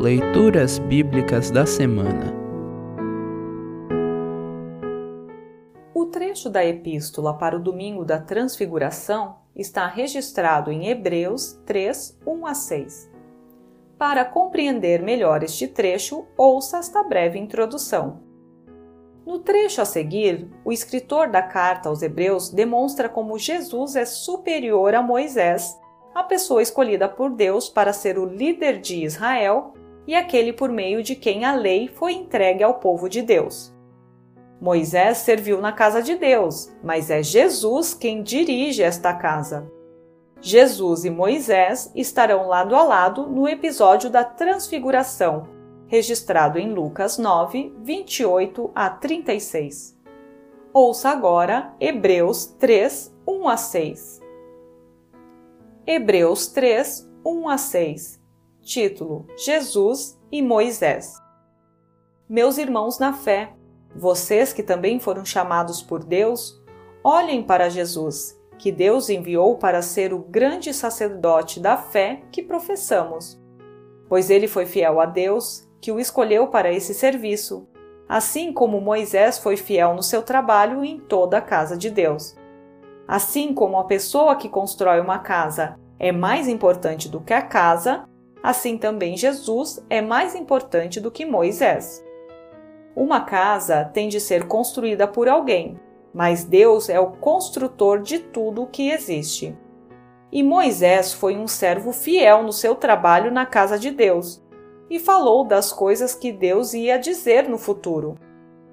Leituras Bíblicas da Semana O trecho da Epístola para o domingo da Transfiguração está registrado em Hebreus 3, 1 a 6. Para compreender melhor este trecho, ouça esta breve introdução. No trecho a seguir, o escritor da carta aos Hebreus demonstra como Jesus é superior a Moisés, a pessoa escolhida por Deus para ser o líder de Israel e aquele por meio de quem a lei foi entregue ao povo de Deus. Moisés serviu na casa de Deus, mas é Jesus quem dirige esta casa. Jesus e Moisés estarão lado a lado no episódio da Transfiguração, registrado em Lucas 9, 28 a 36. Ouça agora Hebreus 3, 1 a 6. Hebreus 3, 1 a 6 Título: Jesus e Moisés. Meus irmãos na fé, vocês que também foram chamados por Deus, olhem para Jesus, que Deus enviou para ser o grande sacerdote da fé que professamos. Pois ele foi fiel a Deus, que o escolheu para esse serviço, assim como Moisés foi fiel no seu trabalho em toda a casa de Deus. Assim como a pessoa que constrói uma casa é mais importante do que a casa, assim também Jesus é mais importante do que Moisés. Uma casa tem de ser construída por alguém, mas Deus é o construtor de tudo o que existe. E Moisés foi um servo fiel no seu trabalho na casa de Deus e falou das coisas que Deus ia dizer no futuro.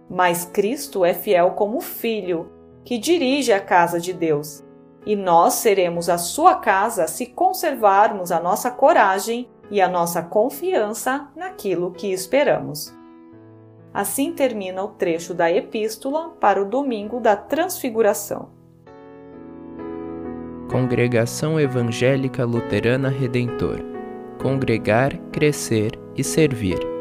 Mas Cristo é fiel como filho, que dirige a casa de Deus. E nós seremos a sua casa se conservarmos a nossa coragem e a nossa confiança naquilo que esperamos. Assim termina o trecho da Epístola para o domingo da Transfiguração. Congregação Evangélica Luterana Redentor Congregar, Crescer e Servir.